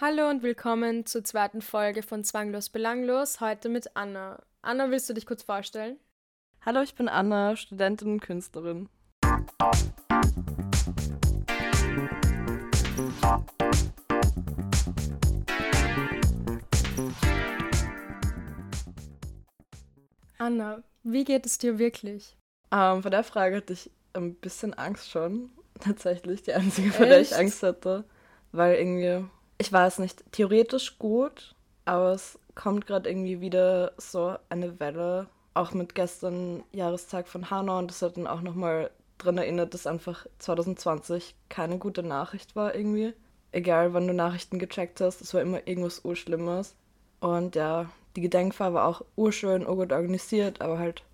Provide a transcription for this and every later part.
Hallo und willkommen zur zweiten Folge von Zwanglos Belanglos, heute mit Anna. Anna, willst du dich kurz vorstellen? Hallo, ich bin Anna, Studentin und Künstlerin. Anna, wie geht es dir wirklich? Ähm, vor der Frage hatte ich ein bisschen Angst schon. Tatsächlich die einzige, vor der ich Angst hatte. Weil irgendwie, ich weiß nicht, theoretisch gut, aber es kommt gerade irgendwie wieder so eine Welle. Auch mit gestern Jahrestag von Hanau und das hat dann auch nochmal dran erinnert, dass einfach 2020 keine gute Nachricht war irgendwie. Egal, wann du Nachrichten gecheckt hast, es war immer irgendwas Urschlimmes. Und ja, die Gedenkfeier war auch urschön, urgut organisiert, aber halt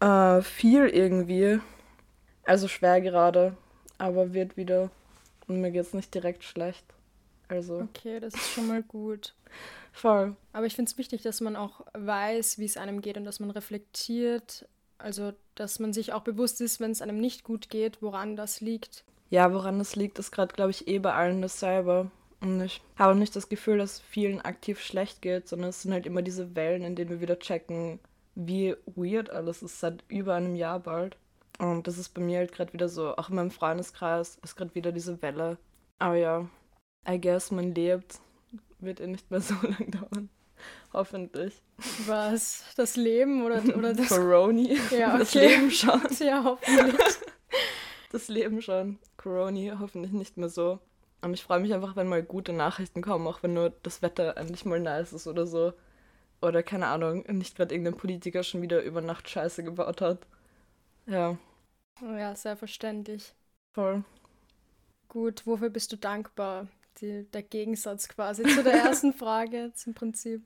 äh, viel irgendwie. Also schwer gerade, aber wird wieder. Und mir geht's nicht direkt schlecht. Also. Okay, das ist schon mal gut. Voll. Aber ich finde es wichtig, dass man auch weiß, wie es einem geht und dass man reflektiert. Also, dass man sich auch bewusst ist, wenn es einem nicht gut geht, woran das liegt. Ja, woran das liegt, ist gerade, glaube ich, eh bei allen dasselbe. Und ich habe nicht das Gefühl, dass vielen aktiv schlecht geht, sondern es sind halt immer diese Wellen, in denen wir wieder checken, wie weird alles ist seit über einem Jahr bald. Und das ist bei mir halt gerade wieder so, auch in meinem Freundeskreis ist gerade wieder diese Welle. Aber ja, I guess man lebt, wird eh nicht mehr so lang dauern. Hoffentlich. Was? Das Leben oder, oder das? Coroni. Ja, okay. Das Leben schon. Ja, hoffentlich. Das Leben schon. Coroni hoffentlich nicht mehr so. Und ich freue mich einfach, wenn mal gute Nachrichten kommen, auch wenn nur das Wetter endlich mal nice ist oder so. Oder keine Ahnung, nicht gerade irgendein Politiker schon wieder über Nacht Scheiße gebaut hat. Ja. Ja, sehr verständlich. Voll. Gut, wofür bist du dankbar? Die, der Gegensatz quasi zu der ersten Frage zum Prinzip.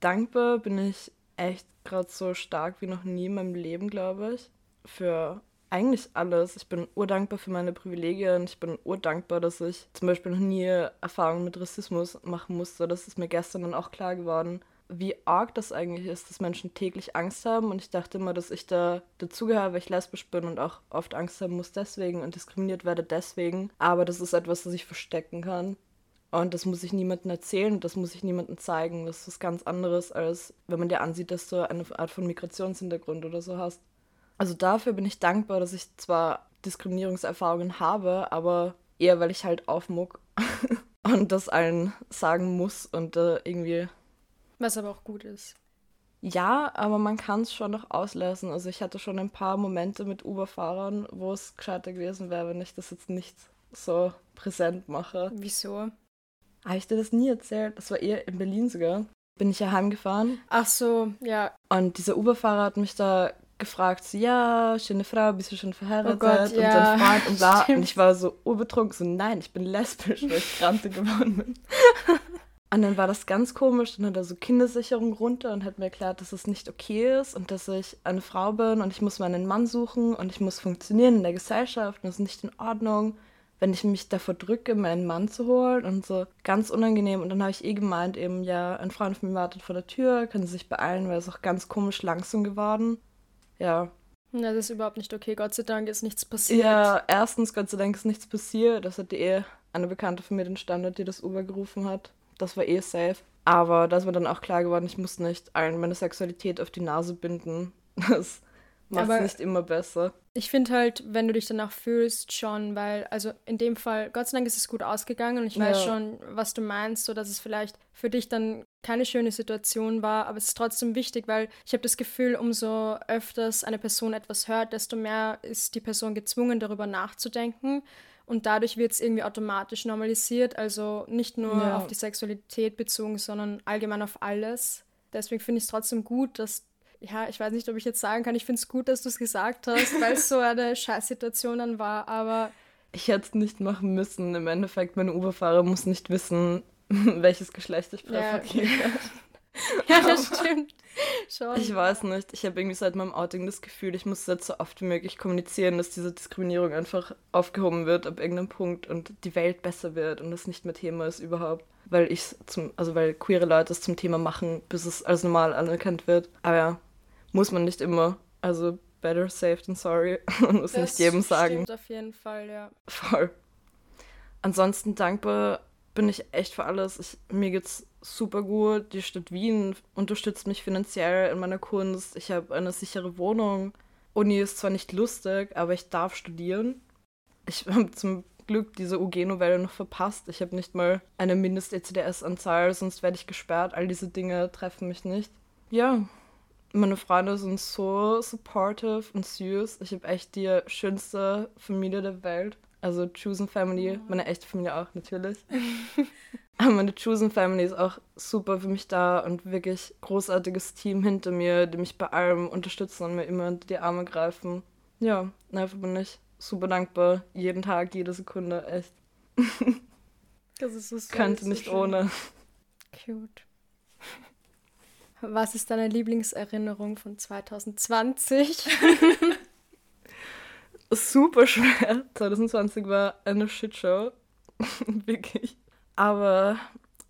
Dankbar bin ich echt gerade so stark wie noch nie in meinem Leben, glaube ich. Für eigentlich alles. Ich bin urdankbar für meine Privilegien. Ich bin urdankbar, dass ich zum Beispiel noch nie Erfahrungen mit Rassismus machen musste. Das ist mir gestern dann auch klar geworden, wie arg das eigentlich ist, dass Menschen täglich Angst haben. Und ich dachte immer, dass ich da dazugehöre, weil ich lesbisch bin und auch oft Angst haben muss deswegen und diskriminiert werde deswegen. Aber das ist etwas, das ich verstecken kann. Und das muss ich niemandem erzählen, das muss ich niemandem zeigen. Das ist was ganz anderes, als wenn man dir ansieht, dass du eine Art von Migrationshintergrund oder so hast. Also dafür bin ich dankbar, dass ich zwar Diskriminierungserfahrungen habe, aber eher, weil ich halt aufmuck und das allen sagen muss und äh, irgendwie. Was aber auch gut ist. Ja, aber man kann es schon noch auslassen. Also ich hatte schon ein paar Momente mit Uber-Fahrern, wo es gescheiter gewesen wäre, wenn ich das jetzt nicht so präsent mache. Wieso? Habe ich dir das nie erzählt? Das war eher in Berlin sogar. Bin ich ja heimgefahren. Ach so, ja. Und dieser Uber-Fahrer hat mich da gefragt, so, ja, schöne Frau, bist du schon verheiratet? Oh Gott, und ja, sein Freund und bla. stimmt. Und ich war so urbetrunken, so, nein, ich bin lesbisch, weil ich Krante geworden bin. und dann war das ganz komisch, dann hat er so Kindersicherung runter und hat mir erklärt, dass es nicht okay ist und dass ich eine Frau bin und ich muss meinen Mann suchen und ich muss funktionieren in der Gesellschaft und das ist nicht in Ordnung, wenn ich mich davor drücke, meinen Mann zu holen und so ganz unangenehm. Und dann habe ich eh gemeint, eben, ja, ein Freund von mir wartet vor der Tür, können Sie sich beeilen, weil es auch ganz komisch langsam geworden. Ja, Ja, das ist überhaupt nicht okay. Gott sei Dank ist nichts passiert. Ja, erstens, Gott sei Dank ist nichts passiert. Das hatte eh eine Bekannte von mir den Standard, die das Uber gerufen hat. Das war eh safe. Aber da ist mir dann auch klar geworden, ich muss nicht allen meine Sexualität auf die Nase binden. Das macht es nicht immer besser. Ich finde halt, wenn du dich danach fühlst, schon, weil, also in dem Fall, Gott sei Dank ist es gut ausgegangen und ich weiß Ja. schon, was du meinst, so dass es vielleicht für dich dann keine schöne Situation war, aber es ist trotzdem wichtig, weil ich habe das Gefühl, umso öfters eine Person etwas hört, desto mehr ist die Person gezwungen, darüber nachzudenken. Und dadurch wird es irgendwie automatisch normalisiert, also nicht nur Ja. auf die Sexualität bezogen, sondern allgemein auf alles. Deswegen finde ich es trotzdem gut, dass ja, ich weiß nicht, ob ich jetzt sagen kann, ich finde es gut, dass du es gesagt hast, weil es so eine Scheißsituation dann war, aber Ich hätte es nicht machen müssen. Im Endeffekt, mein Uberfahrer muss nicht wissen, welches Geschlecht ich Ja, präferiere. ja, das stimmt. Schon. Ich weiß nicht. Ich habe irgendwie seit meinem Outing das Gefühl, ich muss jetzt so oft wie möglich kommunizieren, dass diese Diskriminierung einfach aufgehoben wird ab irgendeinem Punkt und die Welt besser wird und das nicht mehr Thema ist überhaupt. Weil ich zum, also weil queere Leute es zum Thema machen, bis es als normal anerkannt wird. Aber ja, muss man nicht immer. Also better safe than sorry. Man muss Das nicht jedem sagen. Stimmt auf jeden Fall, ja. Voll. Ansonsten dankbar bin ich echt für alles. Ich, mir geht's super gut. Die Stadt Wien unterstützt mich finanziell in meiner Kunst. Ich habe eine sichere Wohnung. Uni ist zwar nicht lustig, aber ich darf studieren. Ich habe zum Glück diese UG-Novelle noch verpasst. Ich habe nicht mal eine Mindest-ECDS-Anzahl, sonst werde ich gesperrt. All diese Dinge treffen mich nicht. Ja, meine Freunde sind so supportive und süß. Ich habe echt die schönste Familie der Welt. Also Chosen Family, meine echte Familie auch natürlich. Aber meine Chosen Family ist auch super für mich da und wirklich großartiges Team hinter mir, die mich bei allem unterstützen und mir immer unter die Arme greifen. Ja, dafür bin ich super dankbar. Jeden Tag, jede Sekunde, echt. Das ist so süß, Könnte nicht so ohne. Cute. Was ist deine Lieblingserinnerung von 2020? super schwer. 2020 war eine Shitshow. Wirklich. Aber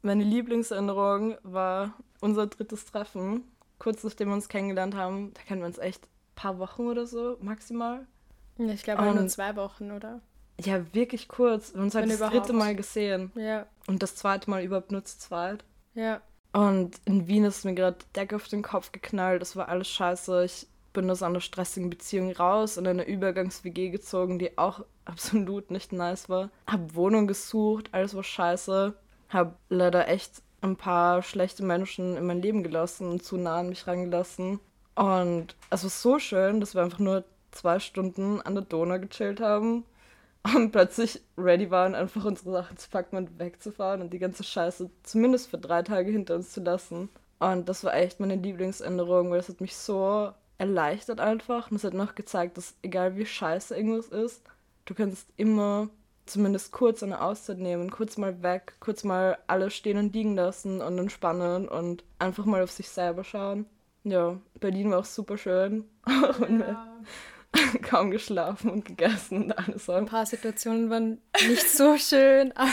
meine Lieblingserinnerung war unser drittes Treffen. Kurz nachdem wir uns kennengelernt haben, da kennen wir uns echt ein paar Wochen oder so, maximal. Ja, ich glaube nur zwei Wochen, oder? Ja, wirklich kurz. Wir haben uns halt das überhaupt. dritte Mal gesehen. Ja, Und das zweite Mal überhaupt nur zu zweit. ja. Und in Wien ist mir gerade die Decke auf den Kopf geknallt. Das war alles scheiße. Ich bin aus einer stressigen Beziehung raus in eine Übergangs-WG gezogen, die auch absolut nicht nice war. Hab Wohnung gesucht, alles war scheiße. Hab leider echt ein paar schlechte Menschen in mein Leben gelassen und zu nah an mich rangelassen. Und es war so schön, dass wir einfach nur zwei Stunden an der Donau gechillt haben und plötzlich ready waren, einfach unsere Sachen zu packen und wegzufahren und die ganze Scheiße zumindest für drei Tage hinter uns zu lassen. Und das war echt meine Lieblingsänderung, weil es hat mich so erleichtert einfach. Und es hat noch gezeigt, dass egal wie scheiße irgendwas ist, du kannst immer zumindest kurz eine Auszeit nehmen, kurz mal weg, kurz mal alles stehen und liegen lassen und entspannen und einfach mal auf sich selber schauen. Ja, Berlin war auch super schön. und wir kaum geschlafen und gegessen und alles. Ein paar Situationen waren nicht so schön, aber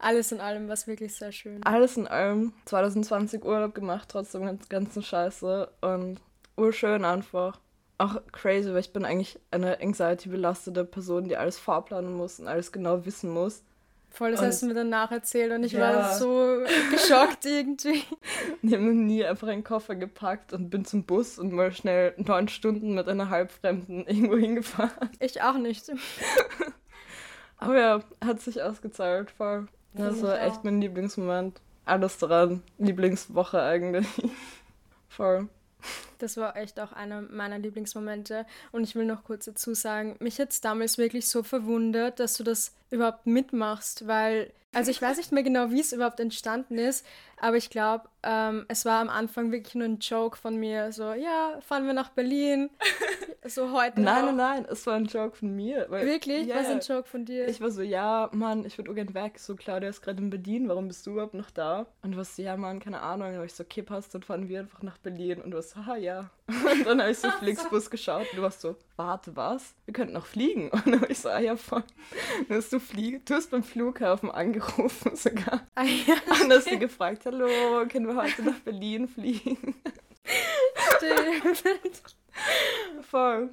alles in allem war es wirklich sehr schön. Alles in allem 2020 Urlaub gemacht, trotzdem ganz ganzen Scheiße und urschön einfach. Auch crazy, weil ich bin eigentlich eine anxiety-belastete Person, die alles vorplanen muss und alles genau wissen muss. Voll, das Und- hast du mir danach erzählt und ich Ja. war so geschockt irgendwie. Ich habe nie einfach einen Koffer gepackt und bin zum Bus und mal schnell neun Stunden mit einer Halbfremden irgendwo hingefahren. Ich auch nicht. Aber ja, hat sich ausgezahlt, voll. Das war echt mein Lieblingsmoment. Alles daran. Lieblingswoche eigentlich. voll. Das war echt auch einer meiner Lieblingsmomente. Und ich will noch kurz dazu sagen, mich hat es damals wirklich so verwundert, dass du das überhaupt mitmachst, weil, also ich weiß nicht mehr genau, wie es überhaupt entstanden ist, aber ich glaube, ähm, es war am Anfang wirklich nur ein Joke von mir, so, ja, fahren wir nach Berlin, so heute Nein, auch. nein, nein, es war ein Joke von mir. Weil, Wirklich? Ja, Was ein ja. Joke von dir? Ich war so, ja, Mann, ich würde gern weg. So, Claudia ist gerade in Berlin, warum bist du überhaupt noch da? Und du warst so, ja, Mann, keine Ahnung. Und war ich so, okay, passt, dann fahren wir einfach nach Berlin. Und du warst so, ha, ja. Und dann habe ich so Flixbus geschaut und du warst so, warte, was? Wir könnten noch fliegen. Und dann war ich so, ah, ja, voll. Dann hast du fliegen, du hast beim Flughafen angerufen sogar. ah, ja, Und hast sie gefragt, hallo, können wir heute nach Berlin fliegen? stimmt. Voll.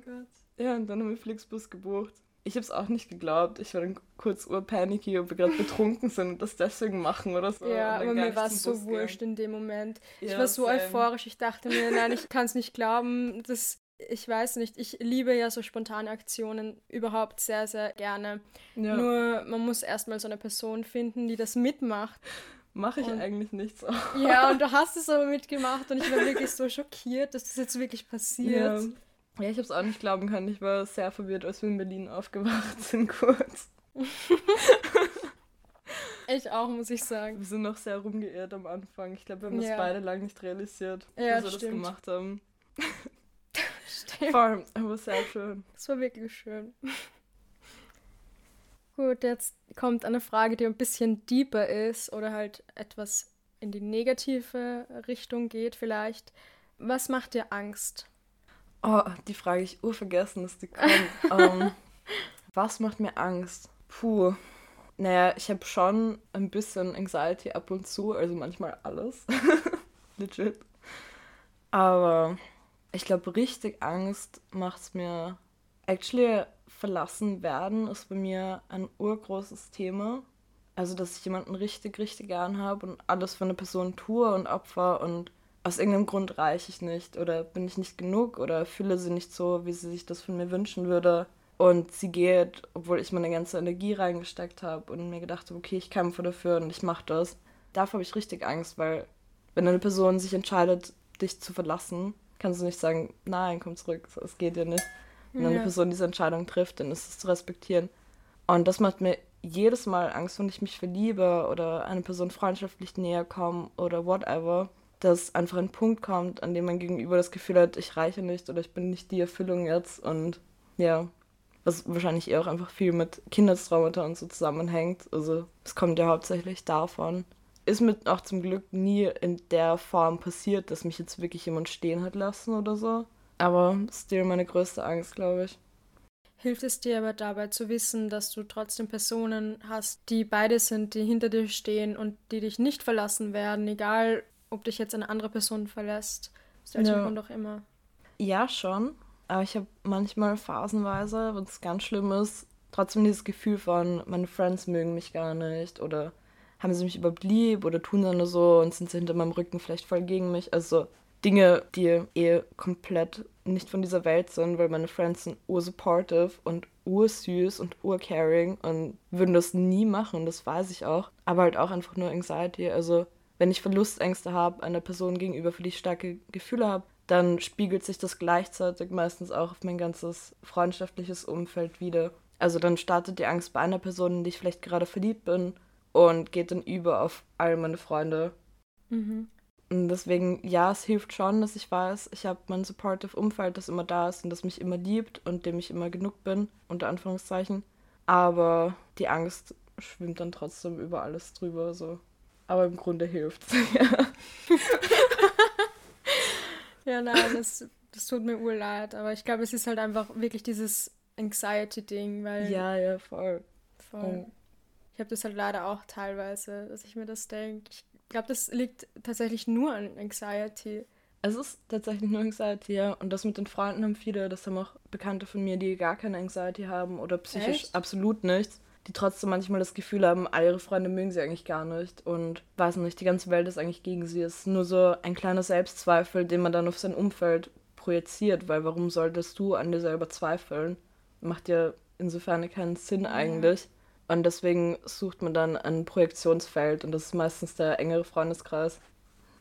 Ja, und dann haben wir Flixbus gebucht. Ich hab's auch nicht geglaubt. Ich war dann kurz urpanicky, ob wir gerade betrunken sind und das deswegen machen oder so. Ja, aber mir war es so Bus gehen. wurscht in dem Moment. Ich Ja, war so same. euphorisch. Ich dachte mir, nein, ich kann es nicht glauben. Das, ich weiß nicht. Ich liebe ja so spontane Aktionen überhaupt sehr, sehr gerne. Ja, Nur man muss erstmal so eine Person finden, die das mitmacht. Mache ich und- eigentlich nicht so. Ja, und du hast es aber mitgemacht und ich war wirklich so schockiert, dass das jetzt wirklich Ja. passiert. ja, ich hab's auch nicht glauben können. Ich war sehr verwirrt, als wir in Berlin aufgewacht sind, kurz. Ich auch, muss ich sagen. Wir sind noch sehr rumgeirrt am Anfang. Ich glaube, wir haben Ja. das beide lang nicht realisiert, Ja, dass wir das gemacht haben. Stimmt. Voll, aber sehr schön. Das war wirklich schön. Gut, jetzt kommt eine Frage, die ein bisschen deeper ist oder halt etwas in die negative Richtung geht vielleicht. Was macht dir Angst? Oh, die Frage ich urvergessen, dass die kommt. ähm, was macht mir Angst? Puh. Naja, ich habe schon ein bisschen Anxiety ab und zu, also manchmal alles. Legit. Aber ich glaube, richtig Angst macht's mir. Actually, verlassen werden ist bei mir ein urgroßes Thema. Also, dass ich jemanden richtig, richtig gern habe und alles für eine Person tue und opfer und aus irgendeinem Grund reiche ich nicht oder bin ich nicht genug oder fühle sie nicht so, wie sie sich das von mir wünschen würde. Und sie geht, obwohl ich meine ganze Energie reingesteckt habe und mir gedacht habe, okay, ich kämpfe dafür und ich mache das. Davor habe ich richtig Angst, weil wenn eine Person sich entscheidet, dich zu verlassen, kannst du nicht sagen, nein, komm zurück, es geht dir nicht. Wenn ja. eine Person diese Entscheidung trifft, dann ist es zu respektieren. Und das macht mir jedes Mal Angst, wenn ich mich verliebe oder eine Person freundschaftlich näher komme oder whatever, dass einfach ein Punkt kommt, an dem mein Gegenüber das Gefühl hat, ich reiche nicht oder ich bin nicht die Erfüllung jetzt und ja, was wahrscheinlich eher auch einfach viel mit Kindestraumata und so zusammenhängt. Also es kommt ja hauptsächlich davon. Ist mir auch zum Glück nie in der Form passiert, dass mich jetzt wirklich jemand stehen hat lassen oder so. Aber still meine größte Angst, glaube ich. Hilft es dir aber dabei zu wissen, dass du trotzdem Personen hast, die beide sind, die hinter dir stehen und die dich nicht verlassen werden, egal ob dich jetzt eine andere Person verlässt, aus welchem ja. Grund auch immer. Ja, schon. Aber ich habe manchmal phasenweise, wenn es ganz schlimm ist, trotzdem dieses Gefühl von, meine Friends mögen mich gar nicht oder haben sie mich überhaupt lieb oder tun dann nur so und sind sie hinter meinem Rücken vielleicht voll gegen mich. Also Dinge, die eh komplett nicht von dieser Welt sind, weil meine Friends sind ursupportive und ursüß und urcaring und würden das nie machen, das weiß ich auch. Aber halt auch einfach nur Anxiety. Also wenn ich Verlustängste habe einer Person gegenüber, für die ich starke Gefühle habe, dann spiegelt sich das gleichzeitig meistens auch auf mein ganzes freundschaftliches Umfeld wieder. Also dann startet die Angst bei einer Person, in die ich vielleicht gerade verliebt bin und geht dann über auf all meine Freunde. Mhm. Und deswegen, ja, es hilft schon, dass ich weiß, ich habe mein supportive Umfeld, das immer da ist und das mich immer liebt und dem ich immer genug bin, unter Anführungszeichen. Aber die Angst schwimmt dann trotzdem über alles drüber, so. Aber im Grunde hilft es, ja. ja, nein, das, das tut mir urleid. Aber ich glaube, es ist halt einfach wirklich dieses Anxiety-Ding, weil. Ja, ja, voll. Voll. Ich habe das halt leider auch teilweise, dass ich mir das denke. Ich glaube, das liegt tatsächlich nur an Anxiety. Es ist tatsächlich nur Anxiety, ja. Und das mit den Freunden haben viele, das haben auch Bekannte von mir, die gar keine Anxiety haben oder psychisch Echt? absolut nichts, die trotzdem manchmal das Gefühl haben, all ihre Freunde mögen sie eigentlich gar nicht und weiß nicht, die ganze Welt ist eigentlich gegen sie. Es ist nur so ein kleiner Selbstzweifel, den man dann auf sein Umfeld projiziert, weil warum solltest du an dir selber zweifeln? Macht ja insofern keinen Sinn eigentlich. Und deswegen sucht man dann ein Projektionsfeld und das ist meistens der engere Freundeskreis.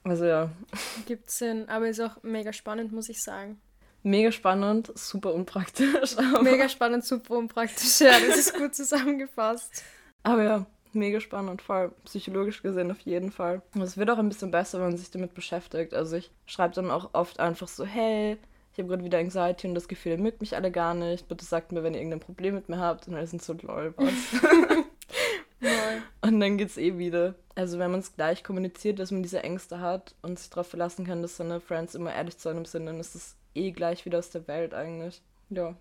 Also ja. Gibt Sinn, aber ist auch mega spannend, muss ich sagen. Mega spannend, super unpraktisch. Mega spannend, super unpraktisch, ja, das ist gut zusammengefasst. Aber ja, mega spannend, voll psychologisch gesehen auf jeden Fall. Und es wird auch ein bisschen besser, wenn man sich damit beschäftigt. Also ich schreibe dann auch oft einfach so, hey, ich habe gerade wieder Anxiety und das Gefühl, ihr mögt mich alle gar nicht. Bitte sagt mir, wenn ihr irgendein Problem mit mir habt. Und alle sind so, lol, was? und dann geht's eh wieder. Also wenn man es gleich kommuniziert, dass man diese Ängste hat und sich darauf verlassen kann, dass seine Friends immer ehrlich zu einem sind, dann ist es eh gleich wieder aus der Welt eigentlich. Ja.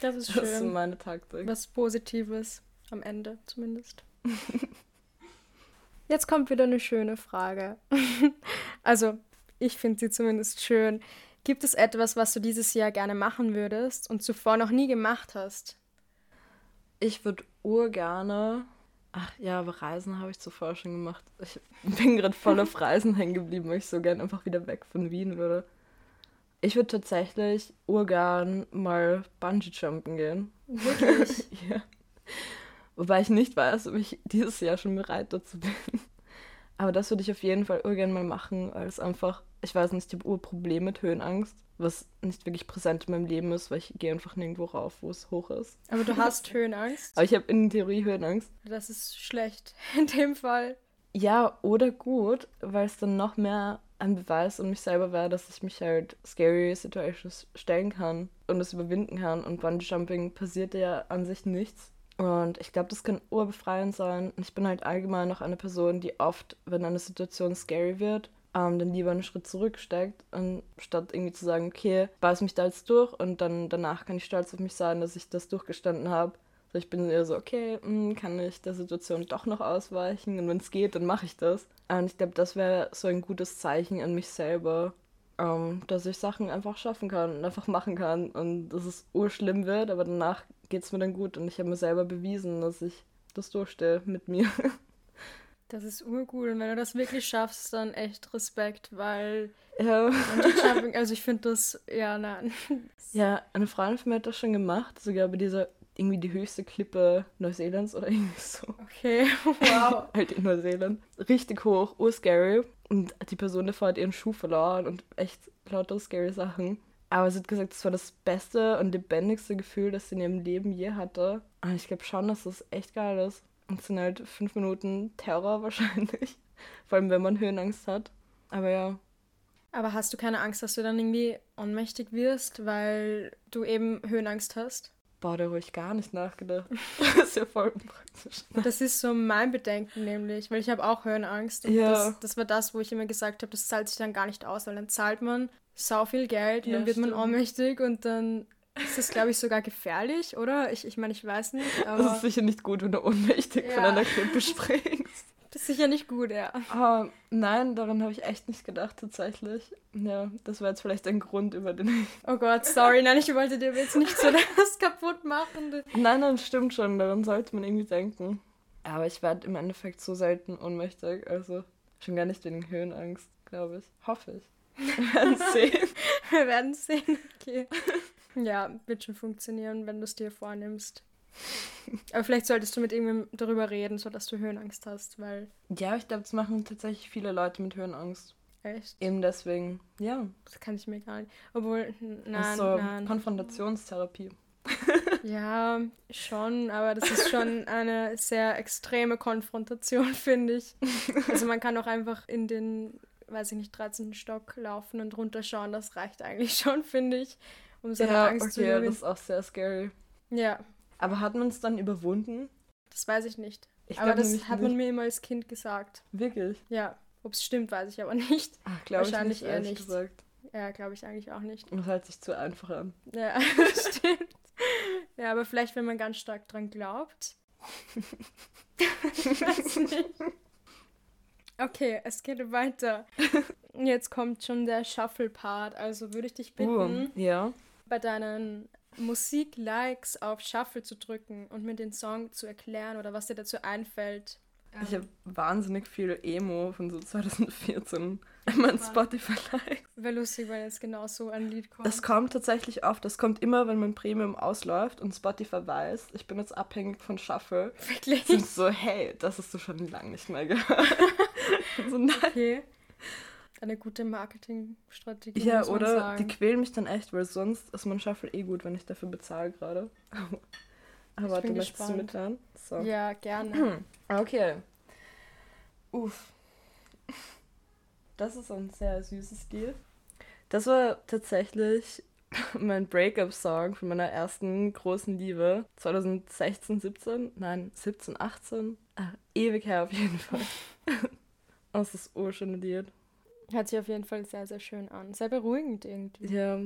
Das ist schön. Das ist meine Taktik. Was Positives am Ende zumindest. Jetzt kommt wieder eine schöne Frage. also, ich finde sie zumindest schön. Gibt es etwas, was du dieses Jahr gerne machen würdest und zuvor noch nie gemacht hast? Ich würde urgerne. Ach ja, aber Reisen habe ich zuvor schon gemacht. Ich bin gerade voll auf Reisen hängen geblieben, weil ich so gern einfach wieder weg von Wien würde. Ich würde tatsächlich urgern mal Bungee-Jumpen gehen. Wirklich? ja. Wobei ich nicht weiß, ob ich dieses Jahr schon bereit dazu bin. Aber das würde ich auf jeden Fall urgern mal machen, als einfach ich weiß nicht, ich habe Urprobleme mit Höhenangst, was nicht wirklich präsent in meinem Leben ist, weil ich gehe einfach nirgendwo rauf, wo es hoch ist. Aber du hast Höhenangst? Aber ich habe in Theorie Höhenangst. Das ist schlecht in dem Fall. Ja, oder gut, weil es dann noch mehr ein Beweis um mich selber wäre, dass ich mich halt scary Situations stellen kann und es überwinden kann. Und Bungee Jumping passiert ja an sich nichts. Und ich glaube, das kann urbefreiend sein. Und ich bin halt allgemein noch eine Person, die oft, wenn eine Situation scary wird, ähm, dann lieber einen Schritt zurücksteckt, anstatt irgendwie zu sagen, okay, beiß mich da jetzt durch und dann danach kann ich stolz auf mich sein, dass ich das durchgestanden habe. So, ich bin eher so, okay, mh, hm, kann ich der Situation doch noch ausweichen und wenn es geht, dann mache ich das. Und ich glaube, das wäre so ein gutes Zeichen an mich selber, ähm, dass ich Sachen einfach schaffen kann und einfach machen kann und dass es urschlimm wird, aber danach geht es mir dann gut und ich habe mir selber bewiesen, dass ich das durchstehe mit mir. Das ist urcool. Und wenn du das wirklich schaffst, dann echt Respekt, weil Ja. Also ich finde das, ja, nein. Ja, eine Freundin von mir hat das schon gemacht, sogar bei dieser irgendwie die höchste Klippe Neuseelands oder irgendwie so. Okay, wow. halt in Neuseeland. Richtig hoch, urscary. Und die Person davor hat ihren Schuh verloren und echt lauter scary Sachen. Aber sie hat gesagt, das war das beste und lebendigste Gefühl, das sie in ihrem Leben je hatte. Und ich glaube schon, dass das echt geil ist. Und es sind halt fünf Minuten Terror wahrscheinlich. Vor allem, wenn man Höhenangst hat. Aber ja, Aber hast du keine Angst, dass du dann irgendwie ohnmächtig wirst, weil du eben Höhenangst hast? boah, da habe ich gar nicht nachgedacht. Das ist ja voll praktisch. Das ist so mein Bedenken nämlich, weil ich habe auch Höhenangst. Und Ja. das, das war das, wo ich immer gesagt habe, das zahlt sich dann gar nicht aus, weil dann zahlt man sau viel Geld und Ja, dann wird man stimmt. ohnmächtig und dann ist das, glaube ich, sogar gefährlich, oder? Ich, ich meine, ich weiß nicht, Das aber ist sicher nicht gut, wenn du ohnmächtig von Ja. einer Klippe springst. das ist sicher nicht gut, ja. Aber nein, daran habe ich echt nicht gedacht, tatsächlich. Ja, das war jetzt vielleicht ein Grund, über den ich. Oh Gott, sorry, nein, ich wollte dir jetzt nicht so das kaputt machen. Nein, nein, stimmt schon, daran sollte man irgendwie denken. Aber ich werde im Endeffekt so selten ohnmächtig, also schon gar nicht wegen Höhenangst, glaube ich. Hoffe ich. Wir werden sehen. Wir werden sehen. Okay. Ja, wird schon funktionieren, wenn du es dir vornimmst. Aber vielleicht solltest du mit irgendjemandem darüber reden, sodass du Höhenangst hast, weil Ja, ich glaube, das machen tatsächlich viele Leute mit Höhenangst. echt, Eben deswegen, ja. das kann ich mir gar nicht. Obwohl, nein, ist so nein. Konfrontationstherapie. Ja, schon, aber das ist schon eine sehr extreme Konfrontation, finde ich. Also man kann auch einfach in den, weiß ich nicht, 13. Stock laufen und runterschauen, das reicht eigentlich schon, finde ich, um seine ja, Angst zu okay, das überwinden. ist auch sehr scary. Ja, Aber hat man es dann überwunden? das weiß ich nicht. Ich aber das hat man mir immer als Kind gesagt. Wirklich? Ja, ob es stimmt, weiß ich aber nicht. Ach, glaube ich Wahrscheinlich nicht, eher nicht. gesagt. Ja, glaube ich eigentlich auch nicht. Das hört sich zu einfach an. Ja, stimmt. Ja, aber vielleicht, wenn man ganz stark dran glaubt. ich weiß nicht. Okay, es geht weiter. Jetzt kommt schon der Shuffle-Part. Also würde ich dich bitten, Uh, ja. Bei deinen Musik-Likes auf Shuffle zu drücken und mir den Song zu erklären oder was dir dazu einfällt. Ich habe wahnsinnig viel Emo von so 2014 in meinen Spotify-Likes. Wäre lustig, wenn jetzt genau so ein Lied kommt. Das kommt tatsächlich oft. Das kommt immer, wenn mein Premium ausläuft und Spotify weiß, ich bin jetzt abhängig von Shuffle. Wirklich? Sind so, hey, das hast du schon lange nicht mehr gehört. so, nein. Okay. Eine gute Marketingstrategie. Ja, oder sagen. die quälen mich dann echt, weil sonst ist mein Shuffle eh gut, wenn ich dafür bezahle gerade. Aber warte, möchtest du gespannt. mithören? So. Ja, gerne. Okay. Uff. Das ist ein sehr süßes Lied. Das war tatsächlich mein Breakup-Song von meiner ersten großen Liebe. 2016, 17? Nein, 17, 18? Ah, ewig her auf jeden Fall. Oh, das ist urschöne Lied. Hört sich auf jeden Fall sehr, sehr schön an. Sehr beruhigend irgendwie. Ja,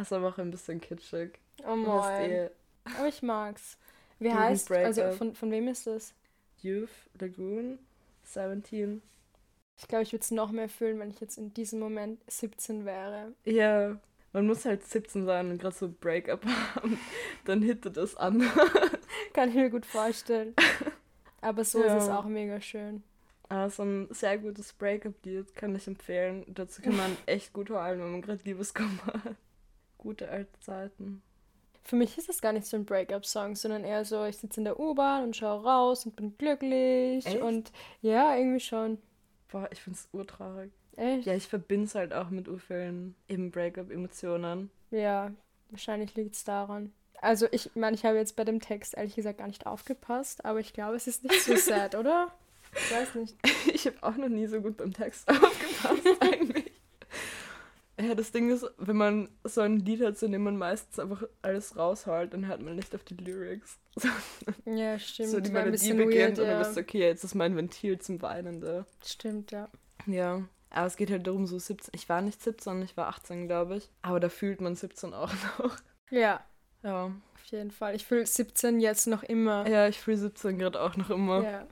ist aber auch ein bisschen kitschig. Oh mein. eh Aber ich mag's. Wie Gegen heißt, also Breakup. von, von wem ist das? Youth Lagoon 17. Ich glaube, ich würde es noch mehr fühlen, wenn ich jetzt in diesem Moment 17 wäre. Ja, man muss halt 17 sein und gerade so Breakup haben. Dann hittet es an. Kann ich mir gut vorstellen. Aber so Ja. ist es auch mega schön. Aber so ein sehr gutes Breakup-Lied kann ich empfehlen. Dazu kann man echt gut heulen, wenn man gerade Liebeskummer hat. Gute alte Zeiten. Für mich ist es gar nicht so ein Breakup-Song, sondern eher so, ich sitze in der U-Bahn und schaue raus und bin glücklich. Echt? Und ja, irgendwie schon. Boah, ich find's urtraurig. Echt? Ja, ich verbinde es halt auch mit urvielen eben Breakup-Emotionen. Ja, wahrscheinlich liegt es daran. Also ich meine, ich habe jetzt bei dem Text ehrlich gesagt gar nicht aufgepasst, aber ich glaube, es ist nicht so sad, oder? Ich weiß nicht. Ich habe auch noch nie so gut beim Text aufgepasst, eigentlich. Ja, das Ding ist, wenn man so ein Lied hat, zu dem man meistens einfach alles rausholt, dann hört man nicht auf die Lyrics. So, Ja, stimmt. so die Melodie bisschen beginnt weird, und dann bist du, okay, jetzt ist mein Ventil zum Weinen da. Stimmt, ja. Ja. Aber es geht halt darum, so 17. Ich war nicht 17, ich war 18, glaube ich. Aber da fühlt man 17 auch noch. Ja, Ja. auf jeden Fall. Ich fühle 17 jetzt noch immer. Ja, ich fühle 17 gerade auch noch immer. Ja.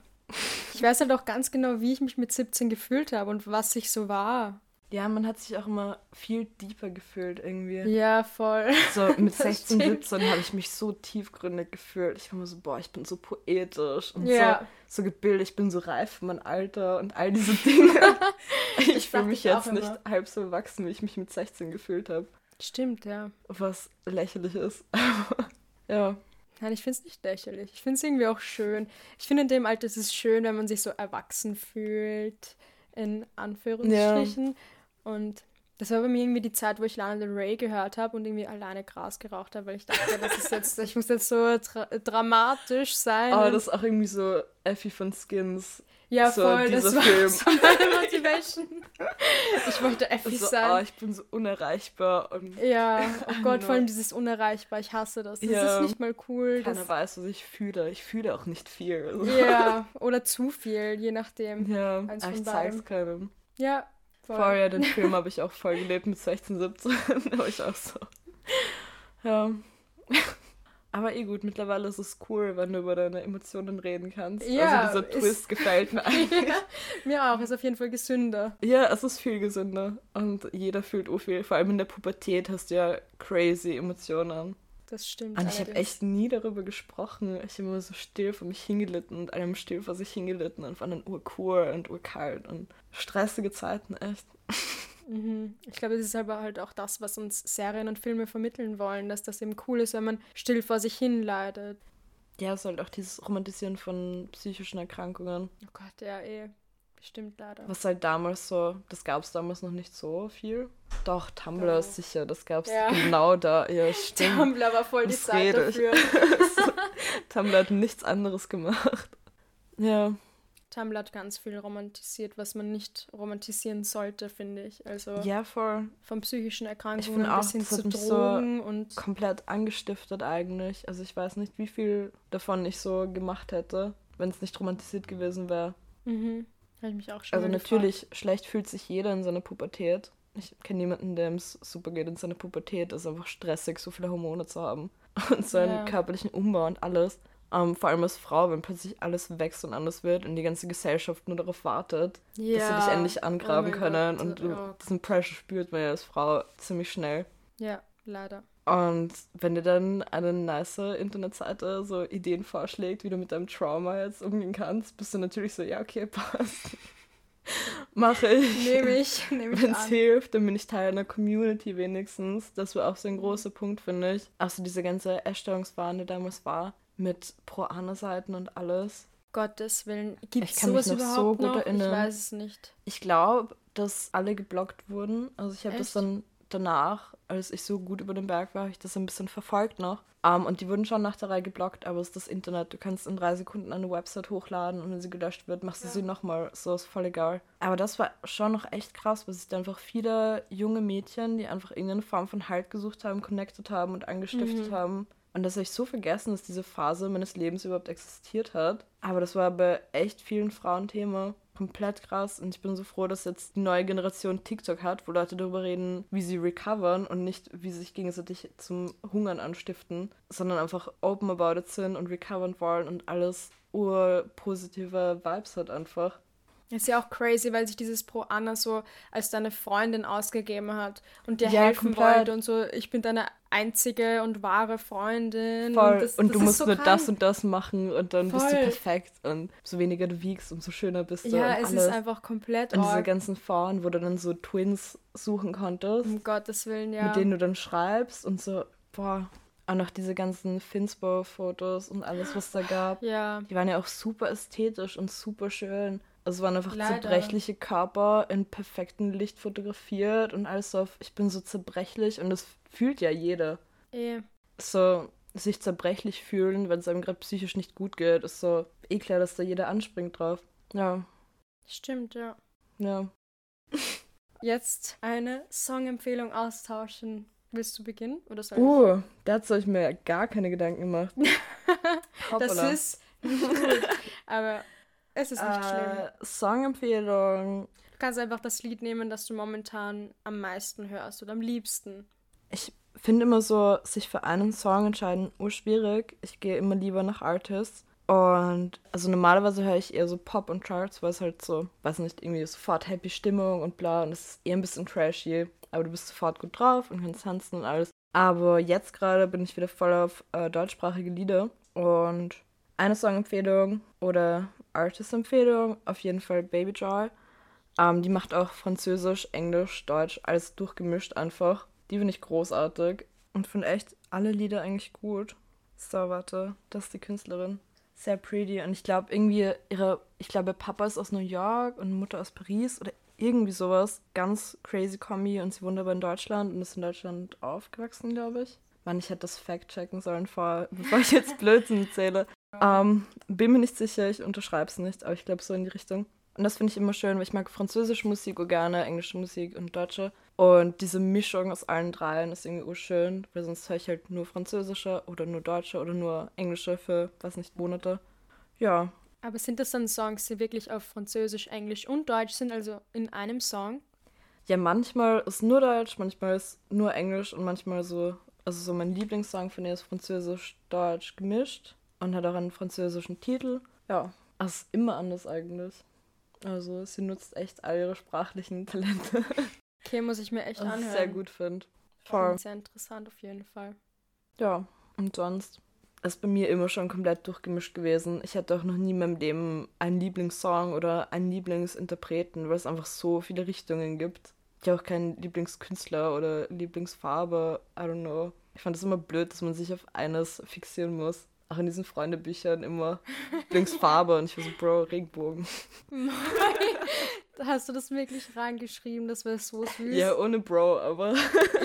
Ich weiß halt auch ganz genau, wie ich mich mit 17 gefühlt habe und was ich so war. Ja, man hat sich auch immer viel deeper gefühlt irgendwie. Ja, voll. So mit Das 16, stimmt. 17 habe ich mich so tiefgründig gefühlt. Ich war immer so, boah, ich bin so poetisch und Ja. so, so gebildet, ich bin so reif für mein Alter und all diese Dinge. ich fühle mich ich jetzt nicht immer. halb so erwachsen, wie ich mich mit 16 gefühlt habe. Stimmt, ja. Was lächerlich ist. Aber ja. Nein, ich finde es nicht lächerlich. Ich finde es irgendwie auch schön. Ich finde, in dem Alter ist es schön, wenn man sich so erwachsen fühlt, in Anführungsstrichen. Und das war bei mir irgendwie die Zeit, wo ich Lana Del Rey gehört habe und irgendwie alleine Gras geraucht habe, weil ich dachte, das ist jetzt, ich muss jetzt so dra dramatisch sein. Aber das ist auch irgendwie so Effie von Skins. ja, so voll, das war Film. so meine Motivation. Ich wollte Effie So, sein. oh, ich bin so unerreichbar und Ja, oh Gott, vor allem dieses Unerreichbar, ich hasse das. Das Ja. ist nicht mal cool. keiner Das, weiß, was ich fühle. Ich fühle auch nicht viel. Also. ja, oder zu viel, je nachdem. Ja, Eins ich zeig's beidem. keinem. Ja, voll. Ja, den Film habe ich auch voll gelebt mit 16, 17. da war ich auch so. Ja. Aber eh gut, mittlerweile ist es cool, wenn du über deine Emotionen reden kannst. Ja, also dieser ist- Twist gefällt mir eigentlich. ja, mir auch, ist auf jeden Fall gesünder. Ja, es ist viel gesünder. Und jeder fühlt auch viel. Vor allem in der Pubertät hast du ja crazy Emotionen. Das stimmt. Und ich habe echt nie darüber gesprochen. Ich habe immer so still vor mich hingelitten und einem still vor sich hingelitten und fand dann urcool und urkalt und stressige Zeiten, echt. Mhm. Ich glaube, das ist aber halt auch das, was uns Serien und Filme vermitteln wollen, dass das eben cool ist, wenn man still vor sich hin leidet. Ja, es ist halt auch dieses Romantisieren von psychischen Erkrankungen. Oh Gott, ja, eh. Stimmt leider. Was halt damals so, das gab es damals noch nicht so viel. Doch, Tumblr Doch. ist sicher, das gab es Ja. genau da. Ja, stimmt. Tumblr war voll die Was Zeit dafür. Tumblr hat nichts anderes gemacht. Ja, Tumblr hat ganz viel romantisiert, was man nicht romantisieren sollte, finde ich. Also ja, voll. von psychischen Erkrankungen finde auch, bis hin zu mich so Drogen und Komplett angestiftet eigentlich. Also ich weiß nicht, wie viel davon ich so gemacht hätte, wenn es nicht romantisiert gewesen wäre. mhm. habe ich mich auch schon Also natürlich, schlecht fühlt sich jeder in seiner Pubertät. Ich kenne niemanden, dem es super geht in seiner Pubertät. Es ist einfach stressig, so viele Hormone zu haben. Und so einen Ja. körperlichen Umbau und alles. Ähm, vor allem als Frau, wenn plötzlich alles wächst und anders wird und die ganze Gesellschaft nur darauf wartet, dass sie dich endlich angraben mein können. Gott, Und du, ja. diesen Pressure spürt man ja als Frau ziemlich schnell. Ja, leider. Und wenn dir dann eine nice Internetseite so Ideen vorschlägt, wie du mit deinem Trauma jetzt umgehen kannst, bist du natürlich so, ja, okay, passt. Mache ich. Nehme ich, nehme ich Wenn es hilft, dann bin ich Teil einer Community wenigstens. Das war auch so ein großer Punkt, finde ich. Auch so diese ganze Essstörungswahn, die damals war, mit Pro-Ana-Seiten und alles. Gottes Willen. Gibt Ich es kann mich sowas noch so überhaupt gut noch? erinnern. Ich weiß es nicht. Ich glaube, dass alle geblockt wurden. Also ich habe das dann danach, als ich so gut über den Berg war, habe ich das ein bisschen verfolgt noch. Ähm, und die wurden schon nach der Reihe geblockt, aber es ist das Internet. Du kannst in drei Sekunden eine Website hochladen und wenn sie gelöscht wird, machst du sie nochmal. So ist voll egal. Aber das war schon noch echt krass, weil sich da einfach viele junge Mädchen, die einfach irgendeine Form von Halt gesucht haben, connected haben und angestiftet Mhm. haben. Und das habe ich so vergessen, dass diese Phase meines Lebens überhaupt existiert hat. Aber das war bei echt vielen Frauen Thema. Komplett krass. Und ich bin so froh, dass jetzt die neue Generation TikTok hat, wo Leute darüber reden, wie sie recovern und nicht, wie sie sich gegenseitig zum Hungern anstiften, sondern einfach open about it sind und recovern wollen und alles urpositive Vibes hat einfach. Ist ja auch crazy, weil sich dieses Pro Anna so als deine Freundin ausgegeben hat und dir Ja, helfen komplett. wollte und so, ich bin deine einzige und wahre Freundin. Voll. Und, das, und das du musst so nur krank. das und das machen und dann bist du Voll. perfekt. Und so weniger du wiegst, umso schöner bist du. Ja, es alles. ist einfach komplett Und diese ganzen Foren, wo du dann so Twins suchen konntest, Um Gottes Willen, ja. mit denen du dann schreibst und so, boah. Auch noch diese ganzen Finspo-Fotos und alles, was da gab. ja, Die waren ja auch super ästhetisch und super schön. Also es waren einfach Leider. zerbrechliche Körper in perfektem Licht fotografiert und alles so auf, ich bin so zerbrechlich und das fühlt ja jeder. eh. So sich zerbrechlich fühlen, wenn es einem gerade psychisch nicht gut geht, ist so eh klar, dass da jeder anspringt drauf. Ja, Stimmt, ja. ja. Jetzt eine Songempfehlung austauschen. Willst du beginnen? Oder soll ich? Uh, dazu habe ich mir gar keine Gedanken gemacht. das ist gut. Aber es ist nicht schlimm. äh, Songempfehlung. Du kannst einfach das Lied nehmen, das du momentan am meisten hörst oder am liebsten. Ich finde immer so, sich für einen Song entscheiden, urschwierig. Ich gehe immer lieber nach Artists. Und also normalerweise höre ich eher so Pop und Charts, weil es halt so, weiß nicht, irgendwie sofort happy Stimmung und bla und es ist eher ein bisschen trashy, aber du bist sofort gut drauf und kannst tanzen und alles. Aber jetzt gerade bin ich wieder voll auf äh, deutschsprachige Lieder und eine Songempfehlung oder Artist-Empfehlung, auf jeden Fall Baby Joy. Ähm, die macht auch Französisch, Englisch, Deutsch, alles durchgemischt einfach. Die finde ich großartig und finde echt alle Lieder eigentlich gut. So, warte, das ist die Künstlerin. Sehr pretty und ich glaube irgendwie ihre, ich glaube Papa ist aus New York und Mutter aus Paris oder irgendwie sowas. Ganz crazy Kombi und sie wohnt aber in Deutschland und ist in Deutschland aufgewachsen, glaube ich. Mann, ich hätte das Fact checken sollen, vor, bevor ich jetzt Blödsinn erzähle. Ähm, bin mir nicht sicher, ich unterschreibe es nicht, aber ich glaube so in die Richtung. Und das finde ich immer schön, weil ich mag französische Musik auch gerne, englische Musik und deutsche. Und diese Mischung aus allen dreien ist irgendwie urschön, weil sonst höre ich halt nur französische oder nur deutsche oder nur englische für, was nicht, Monate. Ja. Aber sind das dann Songs, die wirklich auf Französisch, Englisch und Deutsch sind, also in einem Song? Ja, manchmal ist nur Deutsch, manchmal ist nur Englisch und manchmal so, also so mein Lieblingssong finde ich ist Französisch, Deutsch gemischt und hat auch einen französischen Titel. Ja, das ist immer anders eigentlich. Also sie nutzt echt all ihre sprachlichen Talente. Okay, muss ich mir echt Was anhören. ich sehr gut finde. Voll. Sehr interessant auf jeden Fall. Ja, und sonst ist bei mir immer schon komplett durchgemischt gewesen. Ich hatte auch noch nie in meinem Leben einen Lieblingssong oder einen Lieblingsinterpreten, weil es einfach so viele Richtungen gibt. Ich habe auch keinen Lieblingskünstler oder Lieblingsfarbe, I don't know. Ich fand es immer blöd, dass man sich auf eines fixieren muss auch in diesen Freundebüchern immer Lieblingsfarbe und ich war so, Bro, Regenbogen. Hast du das wirklich reingeschrieben? Das wäre so süß. Ja, ohne Bro, aber.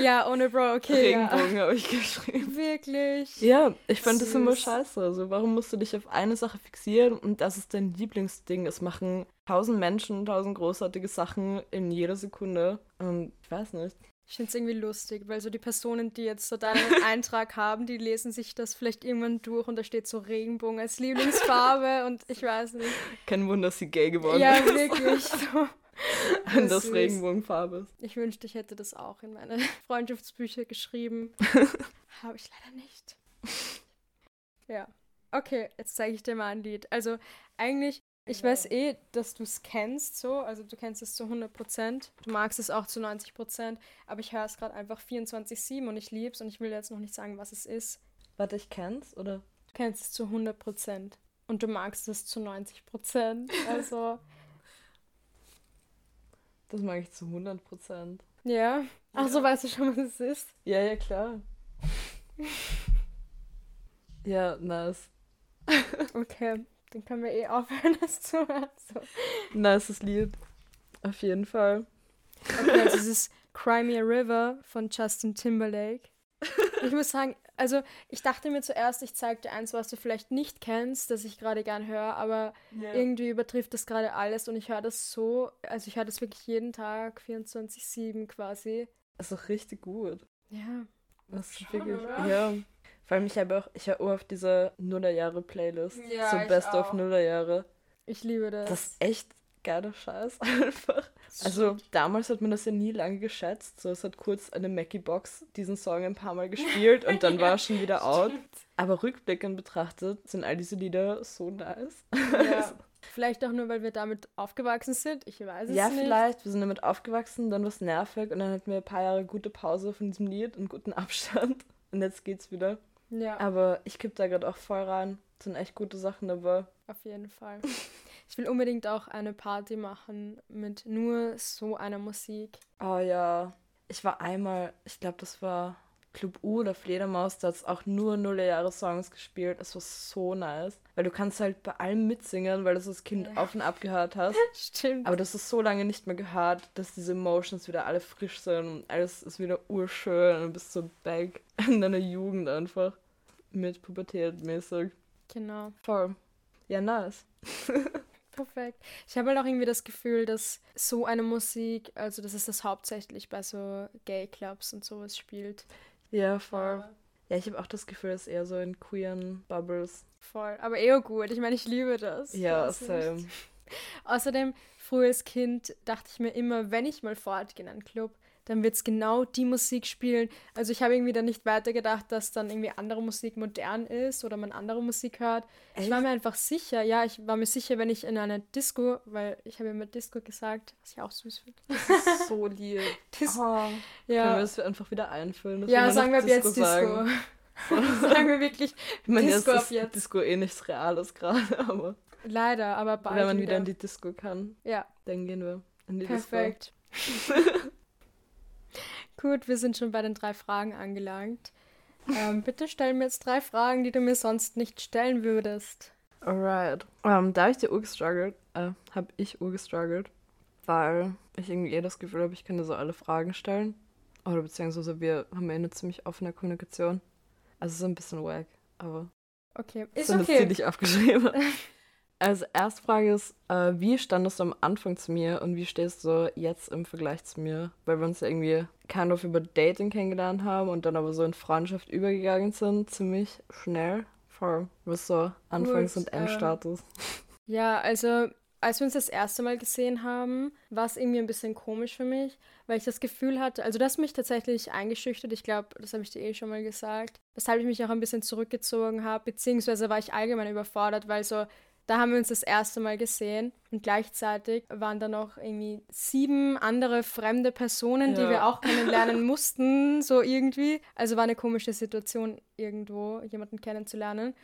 ja, ohne Bro, okay. Regenbogen ja. habe ich geschrieben. Wirklich? Ja, ich fand das immer scheiße. Also, warum musst du dich auf eine Sache fixieren und das ist dein Lieblingsding? Es machen tausend Menschen tausend großartige Sachen in jeder Sekunde. Und ich weiß nicht. Ich finde es irgendwie lustig, weil so die Personen, die jetzt so deinen Eintrag haben, die lesen sich das vielleicht irgendwann durch und da steht so Regenbogen als Lieblingsfarbe und ich weiß nicht. Kein Wunder, dass sie gay geworden ja, ist. Ja, wirklich. So. Und das, das Regenbogenfarbe ist. Ich wünschte, ich hätte das auch in meine Freundschaftsbücher geschrieben. Habe ich leider nicht. Ja. Okay, jetzt zeige ich dir mal ein Lied. Also eigentlich ich weiß eh, dass du es kennst, so. Also, du kennst es zu 100 Prozent. Du magst es auch zu 90 Prozent. Aber ich höre es gerade einfach 24-7 und ich liebe es und ich will jetzt noch nicht sagen, was es ist. Warte, ich kenn's, oder? Du kennst es zu 100 Prozent. Und du magst es zu 90 Prozent. Also. das mag ich zu 100 Prozent. Ja? Ach ja. so, weißt du schon, was es ist? Ja, ja, klar. ja, nice. okay. Dann können wir eh aufhören, das zu hören. So. Nices Lied. Auf jeden Fall. Okay, also dieses Cry Me a River von Justin Timberlake. Ich muss sagen, also ich dachte mir zuerst, ich zeige dir eins, was du vielleicht nicht kennst, das ich gerade gern höre, aber yeah. irgendwie übertrifft das gerade alles und ich höre das so, also ich höre das wirklich jeden Tag, 24-7 quasi. ist doch richtig gut. Ja. Das ist wirklich, ja. Vor allem, ich habe auch, ich höre auf diese Nullerjahre-Playlist. Ja, so Best of Nullerjahre. Ich liebe das. Das ist echt geiler Scheiß einfach. Also damals hat man das ja nie lange geschätzt. So, es hat kurz eine Mackie-Box diesen Song ein paar Mal gespielt und dann war er schon wieder out. Aber rückblickend betrachtet sind all diese Lieder so nice. Ja. Vielleicht auch nur, weil wir damit aufgewachsen sind. Ich weiß es ja, nicht. Ja, vielleicht. Wir sind damit aufgewachsen, dann war es nervig und dann hatten wir ein paar Jahre gute Pause von diesem Lied und guten Abstand. Und jetzt geht's wieder. Ja. Aber ich kipp da gerade auch voll rein. Es sind echt gute Sachen dabei. Auf jeden Fall. Ich will unbedingt auch eine Party machen mit nur so einer Musik. Oh ja. Ich war einmal, ich glaube, das war Club U oder Fledermaus, da hat es auch nur Nullerjahre-Songs gespielt. Es war so nice. Weil du kannst halt bei allem mitsingen, weil du das Kind ja. auf und ab gehört hast. Stimmt. Aber das ist so lange nicht mehr gehört, dass diese Emotions wieder alle frisch sind und alles ist wieder urschön und du bist so back in deiner Jugend einfach. Mit Pubertät mäßig. Genau. Voll. Ja, nice. Perfekt. Ich habe halt auch irgendwie das Gefühl, dass so eine Musik, also dass es das hauptsächlich bei so Gay-Clubs und sowas spielt. Ja, voll. Ja, ich habe auch das Gefühl, dass eher so in queeren Bubbles. Voll. Aber eher gut. Ich meine, ich liebe das. Ja, same. Außerdem, früher als Kind dachte ich mir immer, wenn ich mal fortgehe in einen Club, dann wird es genau die Musik spielen. Also ich habe irgendwie dann nicht weitergedacht, dass dann irgendwie andere Musik modern ist oder man andere Musik hört. Echt? Ich war mir einfach sicher, ja, ich war mir sicher, wenn ich in einer Disco, weil ich habe immer Disco gesagt, was ich auch süß finde. Das ist so lieb. Dis oh, ja. Können wir das einfach wieder einfüllen? Ja, sagen wir ab jetzt Disco. Sagen. sagen wir wirklich ich meine, Disco ab jetzt. Disco eh nichts Reales gerade, aber... Leider, aber bald Wenn man wieder. wieder in die Disco kann, ja. dann gehen wir in die Perfekt. Disco. Gut, wir sind schon bei den drei Fragen angelangt. Ähm, bitte stell mir jetzt drei Fragen, die du mir sonst nicht stellen würdest. Alright. Um, da ich dir urgestruggelt, äh, habe ich urgestruggelt, weil ich irgendwie eher das Gefühl habe, ich könnte so alle Fragen stellen. Oder beziehungsweise wir haben ja eine ziemlich offene Kommunikation. Also so ein bisschen wack, aber. Okay, ist okay. Das nicht aufgeschrieben. Also, erste Frage ist, äh, wie standest du am Anfang zu mir und wie stehst du jetzt im Vergleich zu mir? Weil wir uns ja irgendwie kind of über Dating kennengelernt haben und dann aber so in Freundschaft übergegangen sind, ziemlich schnell. Vor was so Anfangs- und Endstatus. Ähm, ja, also als wir uns das erste Mal gesehen haben, war es irgendwie ein bisschen komisch für mich, weil ich das Gefühl hatte, also das mich tatsächlich eingeschüchtert, ich glaube, das habe ich dir eh schon mal gesagt, weshalb ich mich auch ein bisschen zurückgezogen habe, beziehungsweise war ich allgemein überfordert, weil so da haben wir uns das erste Mal gesehen und gleichzeitig waren da noch irgendwie sieben andere fremde Personen, ja. die wir auch kennenlernen mussten, so irgendwie. Also war eine komische Situation, irgendwo jemanden kennenzulernen.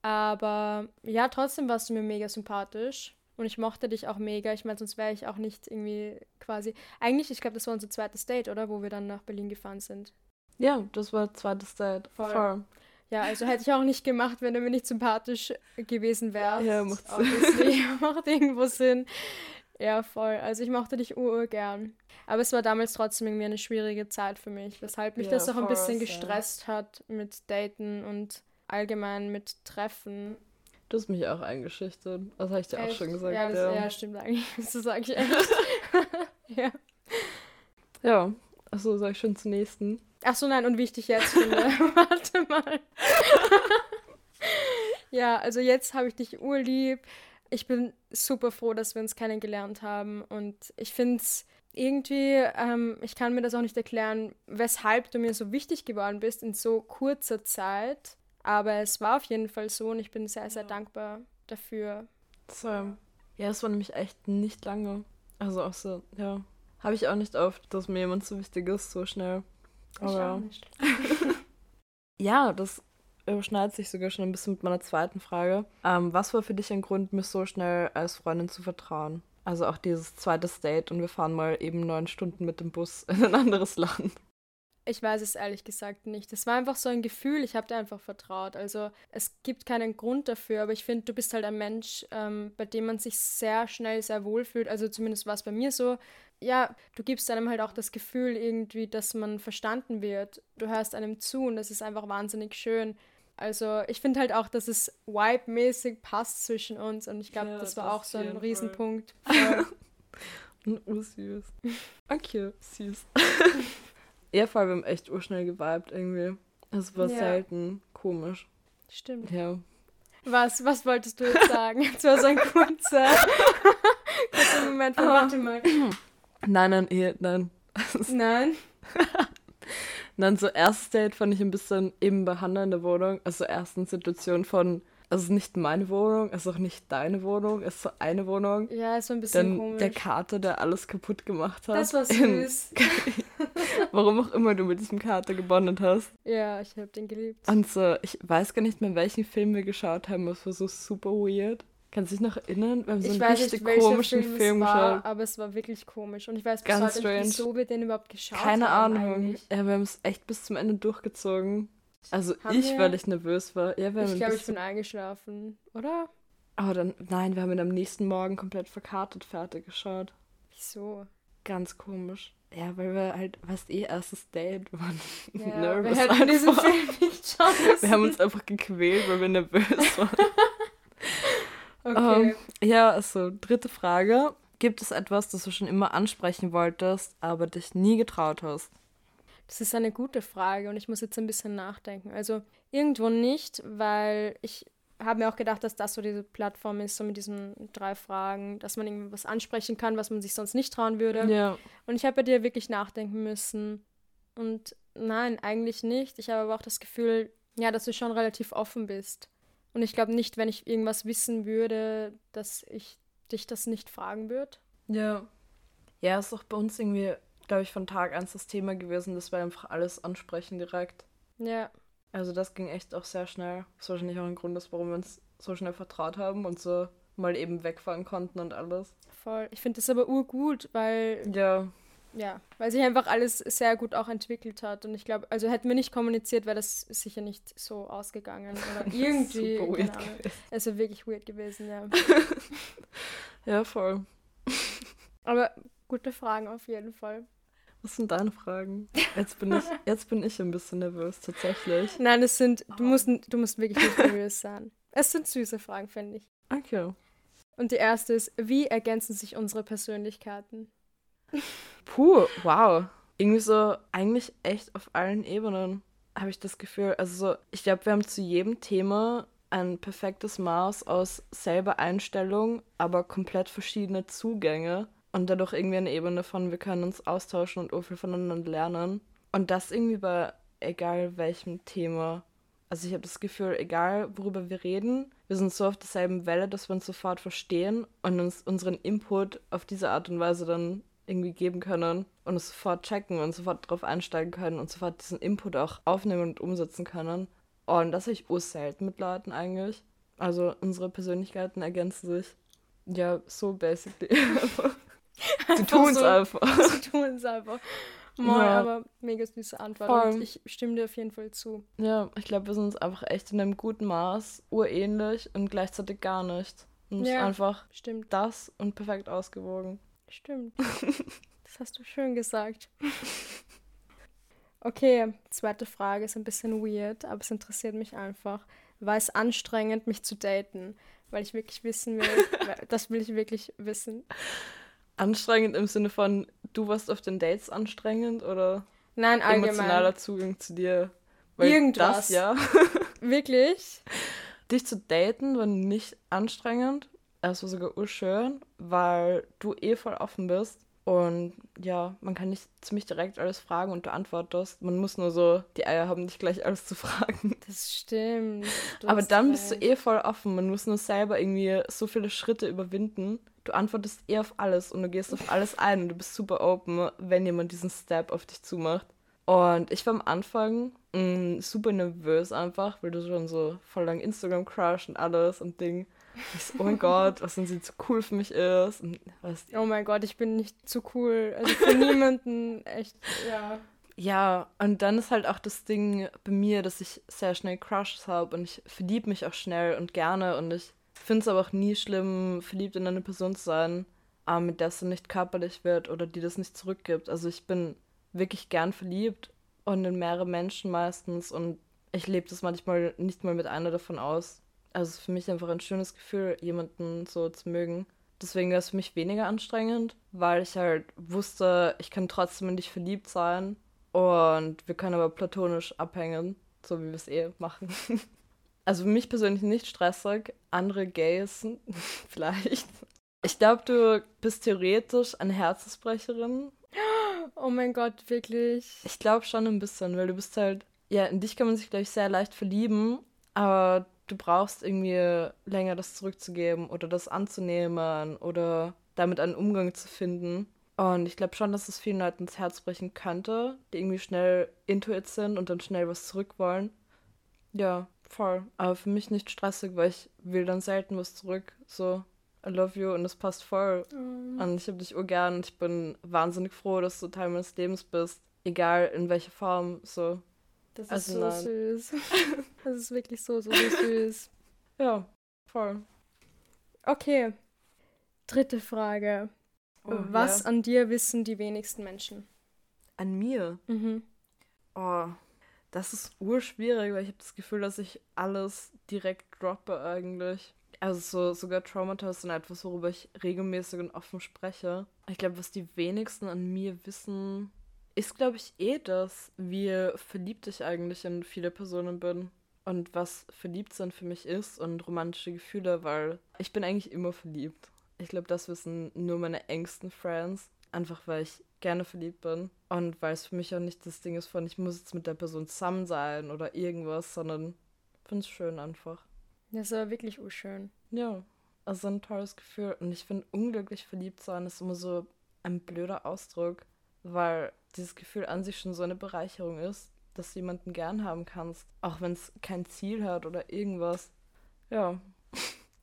Aber ja, trotzdem warst du mir mega sympathisch. Und ich mochte dich auch mega. Ich meine, sonst wäre ich auch nicht irgendwie quasi. Eigentlich, ich glaube, das war unser zweites Date, oder? Wo wir dann nach Berlin gefahren sind. Ja, das war zweites Date. Voll. Voll. Ja, also hätte ich auch nicht gemacht, wenn du mir nicht sympathisch gewesen wärst. Ja, macht Sinn. macht irgendwo Sinn. Ja, voll. Also ich mochte dich ur, gern. Aber es war damals trotzdem irgendwie eine schwierige Zeit für mich, weshalb mich ja, das auch ein bisschen gestresst ja. hat mit Daten und allgemein mit Treffen. Du hast mich auch eingeschüchtert. Das habe ich dir echt? auch schon gesagt. Ja, das, ja. ja stimmt eigentlich. Das sage ich echt. ja. Ja, achso, sag ich schon zum nächsten. Ach so, nein, und wie ich dich jetzt finde. Warte mal. ja, also jetzt habe ich dich urlieb. Ich bin super froh, dass wir uns kennengelernt haben. Und ich finde es irgendwie, ähm, ich kann mir das auch nicht erklären, weshalb du mir so wichtig geworden bist in so kurzer Zeit. Aber es war auf jeden Fall so und ich bin sehr, sehr dankbar dafür. So. Ja, es war nämlich echt nicht lange. Also auch so, ja. Habe ich auch nicht oft, dass mir jemand so wichtig ist, so schnell. Nicht. ja, das überschneidet sich sogar schon ein bisschen mit meiner zweiten Frage. Ähm, was war für dich ein Grund, mir so schnell als Freundin zu vertrauen? Also auch dieses zweite Date und wir fahren mal eben neun Stunden mit dem Bus in ein anderes Land. Ich weiß es ehrlich gesagt nicht. Es war einfach so ein Gefühl, ich habe dir einfach vertraut. Also es gibt keinen Grund dafür, aber ich finde, du bist halt ein Mensch, ähm, bei dem man sich sehr schnell sehr wohl fühlt. Also zumindest war es bei mir so ja, du gibst einem halt auch das Gefühl irgendwie, dass man verstanden wird. Du hörst einem zu und das ist einfach wahnsinnig schön. Also ich finde halt auch, dass es vibe-mäßig passt zwischen uns und ich glaube, ja, das war auch so ein Riesenpunkt. oh, süß. Okay, süß. ja, vor allem echt urschnell geweibt irgendwie. Es war ja. selten komisch. Stimmt. Ja. Was, was wolltest du jetzt sagen? Es war so ein kurzer, kurzer Moment von, warte mal. Nein, nein, eh, nein. Nein. Nein, so erstes Date fand ich ein bisschen eben in der Wohnung. Also ersten Situation von, also nicht meine Wohnung, es ist auch nicht deine Wohnung, es ist so eine Wohnung. Ja, ist so ein bisschen Dann komisch. der Kater, der alles kaputt gemacht hat. Das war süß. Warum auch immer du mit diesem Kater gebondet hast. Ja, ich hab den geliebt. Und so, ich weiß gar nicht mehr, welchen Film wir geschaut haben, es war so super weird. Kannst du dich noch erinnern? Wir haben so einen richtig nicht, komischen Film, Film war, geschaut. Aber es war wirklich komisch. Und ich weiß bis Ganz heute nicht, wieso wir den überhaupt geschaut Keine haben. Keine Ahnung. Ja, wir haben es echt bis zum Ende durchgezogen. Also haben ich, wir? weil ich nervös war. Ja, ich glaube, ich bin eingeschlafen, oder? Aber oh, dann, nein, wir haben ihn am nächsten Morgen komplett verkartet fertig geschaut. Wieso? Ganz komisch. Ja, weil wir halt, was eh, erstes Date waren. Ja, nervös. Wir hätten diesen Film nicht schauen müssen. Wir haben uns einfach gequält, weil wir nervös waren. Okay. Ähm, ja, also dritte Frage. Gibt es etwas, das du schon immer ansprechen wolltest, aber dich nie getraut hast? Das ist eine gute Frage und ich muss jetzt ein bisschen nachdenken. Also irgendwo nicht, weil ich habe mir auch gedacht, dass das so diese Plattform ist, so mit diesen drei Fragen, dass man irgendwie was ansprechen kann, was man sich sonst nicht trauen würde. Ja. Und ich habe bei dir wirklich nachdenken müssen. Und nein, eigentlich nicht. Ich habe aber auch das Gefühl, ja, dass du schon relativ offen bist. Und ich glaube nicht, wenn ich irgendwas wissen würde, dass ich dich das nicht fragen würde. Ja. Ja, ist auch bei uns irgendwie, glaube ich, von Tag 1 das Thema gewesen, dass wir einfach alles ansprechen direkt. Ja. Also das ging echt auch sehr schnell. Was wahrscheinlich auch ein Grund ist, warum wir uns so schnell vertraut haben und so mal eben wegfahren konnten und alles. Voll. Ich finde das aber urgut, weil Ja, ja, weil sich einfach alles sehr gut auch entwickelt hat. Und ich glaube, also hätten wir nicht kommuniziert, wäre das sicher nicht so ausgegangen. Oder irgendwie. Super weird Ahnung. gewesen. Es wäre wirklich weird gewesen, ja. Ja, voll. Aber gute Fragen auf jeden Fall. Was sind deine Fragen? Jetzt bin ich, jetzt bin ich ein bisschen nervös, tatsächlich. Nein, es sind, du musst, du musst wirklich nicht nervös sein. Es sind süße Fragen, finde ich. Okay. Und die erste ist, wie ergänzen sich unsere Persönlichkeiten? Puh, wow. Irgendwie so, eigentlich echt auf allen Ebenen habe ich das Gefühl. Also so, ich glaube, wir haben zu jedem Thema ein perfektes Maß aus selber Einstellung, aber komplett verschiedene Zugänge und dadurch irgendwie eine Ebene von, wir können uns austauschen und viel voneinander lernen. Und das irgendwie bei egal welchem Thema. Also ich habe das Gefühl, egal worüber wir reden, wir sind so auf derselben Welle, dass wir uns sofort verstehen und uns unseren Input auf diese Art und Weise dann irgendwie geben können und es sofort checken und sofort drauf einsteigen können und sofort diesen Input auch aufnehmen und umsetzen können. Und das habe ich urselten mit Leuten eigentlich. Also unsere Persönlichkeiten ergänzen sich. Ja, so basically. Sie tun es so. einfach. Sie tun es einfach. Moin, Ja. aber mega süße Antwort. Voll. Und ich stimme dir auf jeden Fall zu. Ja, ich glaube, wir sind uns einfach echt in einem guten Maß urähnlich und gleichzeitig gar nicht. Und es ist Ja. einfach Stimmt, das und perfekt ausgewogen. Stimmt. das hast du schön gesagt. Okay, zweite Frage ist ein bisschen weird, aber es interessiert mich einfach. War es anstrengend, mich zu daten? Weil ich wirklich wissen will, das will ich wirklich wissen. Anstrengend im Sinne von, du warst auf den Dates anstrengend oder Nein, allgemein. emotionaler Zugang zu dir? Weil Irgendwas. Das ja. Wirklich? Dich zu daten war nicht anstrengend. Es war sogar urschön, weil du eh voll offen bist. Und ja, man kann nicht ziemlich direkt alles fragen und du antwortest. Man muss nur so die Eier haben, nicht gleich alles zu fragen. Das stimmt. Aber dann bist du recht. eh voll offen. Man muss nur selber irgendwie so viele Schritte überwinden. Du antwortest eh auf alles und du gehst auf alles ein und du bist super open, wenn jemand diesen Step auf dich zumacht. Und ich war am Anfang mh, super nervös einfach, weil du schon so voll lang Instagram-Crush und alles und Ding. Ich so, oh mein Gott, was wenn sie zu cool für mich ist. Und was, Oh mein Gott, ich bin nicht zu cool. Also für niemanden echt, ja. Ja, und dann ist halt auch das Ding bei mir, dass ich sehr schnell Crushes habe und ich verliebe mich auch schnell und gerne und ich finde es aber auch nie schlimm, verliebt in eine Person zu sein, aber mit der es dann nicht körperlich wird oder die das nicht zurückgibt. Also ich bin wirklich gern verliebt und in mehrere Menschen meistens und ich lebe das manchmal nicht mal mit einer davon aus. Also für mich einfach ein schönes Gefühl, jemanden so zu mögen. Deswegen wäre es für mich weniger anstrengend, weil ich halt wusste, ich kann trotzdem in dich verliebt sein und wir können aber platonisch abhängen, so wie wir es eh machen. Also für mich persönlich nicht stressig, andere Gays vielleicht. Ich glaube, du bist theoretisch eine Herzensbrecherin. Oh mein Gott, wirklich. Ich glaube schon ein bisschen, weil du bist halt, ja, in dich kann man sich, glaube ich, sehr leicht verlieben, aber du brauchst irgendwie länger das zurückzugeben oder das anzunehmen oder damit einen Umgang zu finden. Und ich glaube schon, dass es vielen Leuten ins Herz brechen könnte, die irgendwie schnell intuit sind und dann schnell was zurück wollen. Ja, voll. Aber für mich nicht stressig, weil ich will dann selten was zurück. So, I love you und das passt voll. Mm. Und ich habe dich urgern und ich bin wahnsinnig froh, dass du Teil meines Lebens bist. Egal in welcher Form, so. Das ist Also so nein. süß. Das ist wirklich so, so, so süß. Ja, voll. Okay. Dritte Frage. Oh, Was ja. an dir wissen die wenigsten Menschen? An mir? Mhm. Oh, das ist urschwierig, weil ich habe das Gefühl, dass ich alles direkt droppe eigentlich. Also so, sogar Traumata sind etwas, worüber ich regelmäßig und offen spreche. Ich glaube, was die wenigsten an mir wissen, ist, glaube ich, eh das, wie verliebt ich eigentlich in viele Personen bin. und was Verliebtsein für mich ist und romantische Gefühle, weil ich bin eigentlich immer verliebt. Ich glaube, das wissen nur meine engsten Friends, einfach weil ich gerne verliebt bin und weil es für mich auch nicht das Ding ist von, ich muss jetzt mit der Person zusammen sein oder irgendwas, sondern finde es schön einfach. Das ist aber wirklich urschön. Ja, also ein tolles Gefühl und ich finde unglücklich verliebt sein ist immer so ein blöder Ausdruck, weil dieses Gefühl an sich schon so eine Bereicherung ist, dass du jemanden gern haben kannst, auch wenn es kein Ziel hat oder irgendwas. Ja.